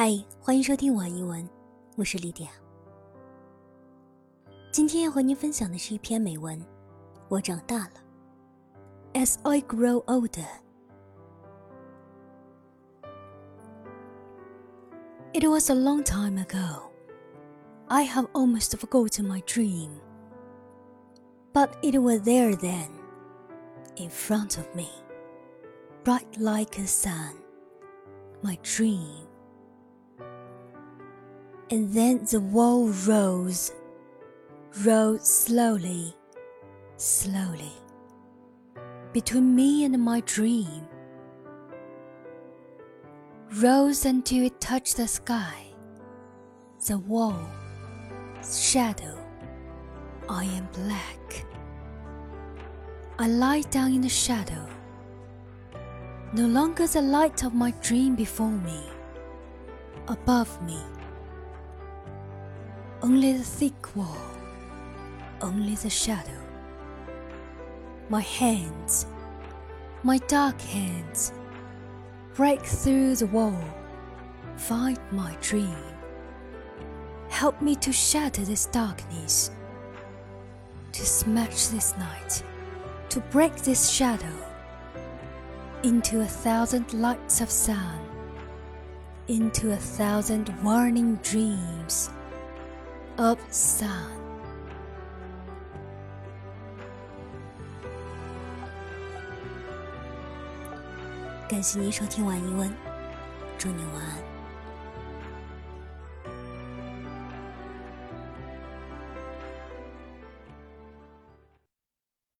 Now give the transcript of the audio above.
嗨，欢迎收听网易文，我是莉迪亚。今天要和您分享的是一篇美文。我长大了。As I grow older, it was a long time ago. I have almost forgotten my dream, but it was there then, in front of me, bright like a sun. My dream and then the wall rose, rose slowly, slowly, between me and my dream. Rose until it touched the sky, the wall, shadow. I am black. I lie down in the shadow. No longer the light of my dream before me, above me only the thick wall, only the shadow. My hands, my dark hands, break through the wall, find my dream. Help me to shatter this darkness, to smash this night, to break this shadow. Into a thousand lights of sun, into a thousand warning dreams of sun。感谢您收听晚一问，祝你晚安。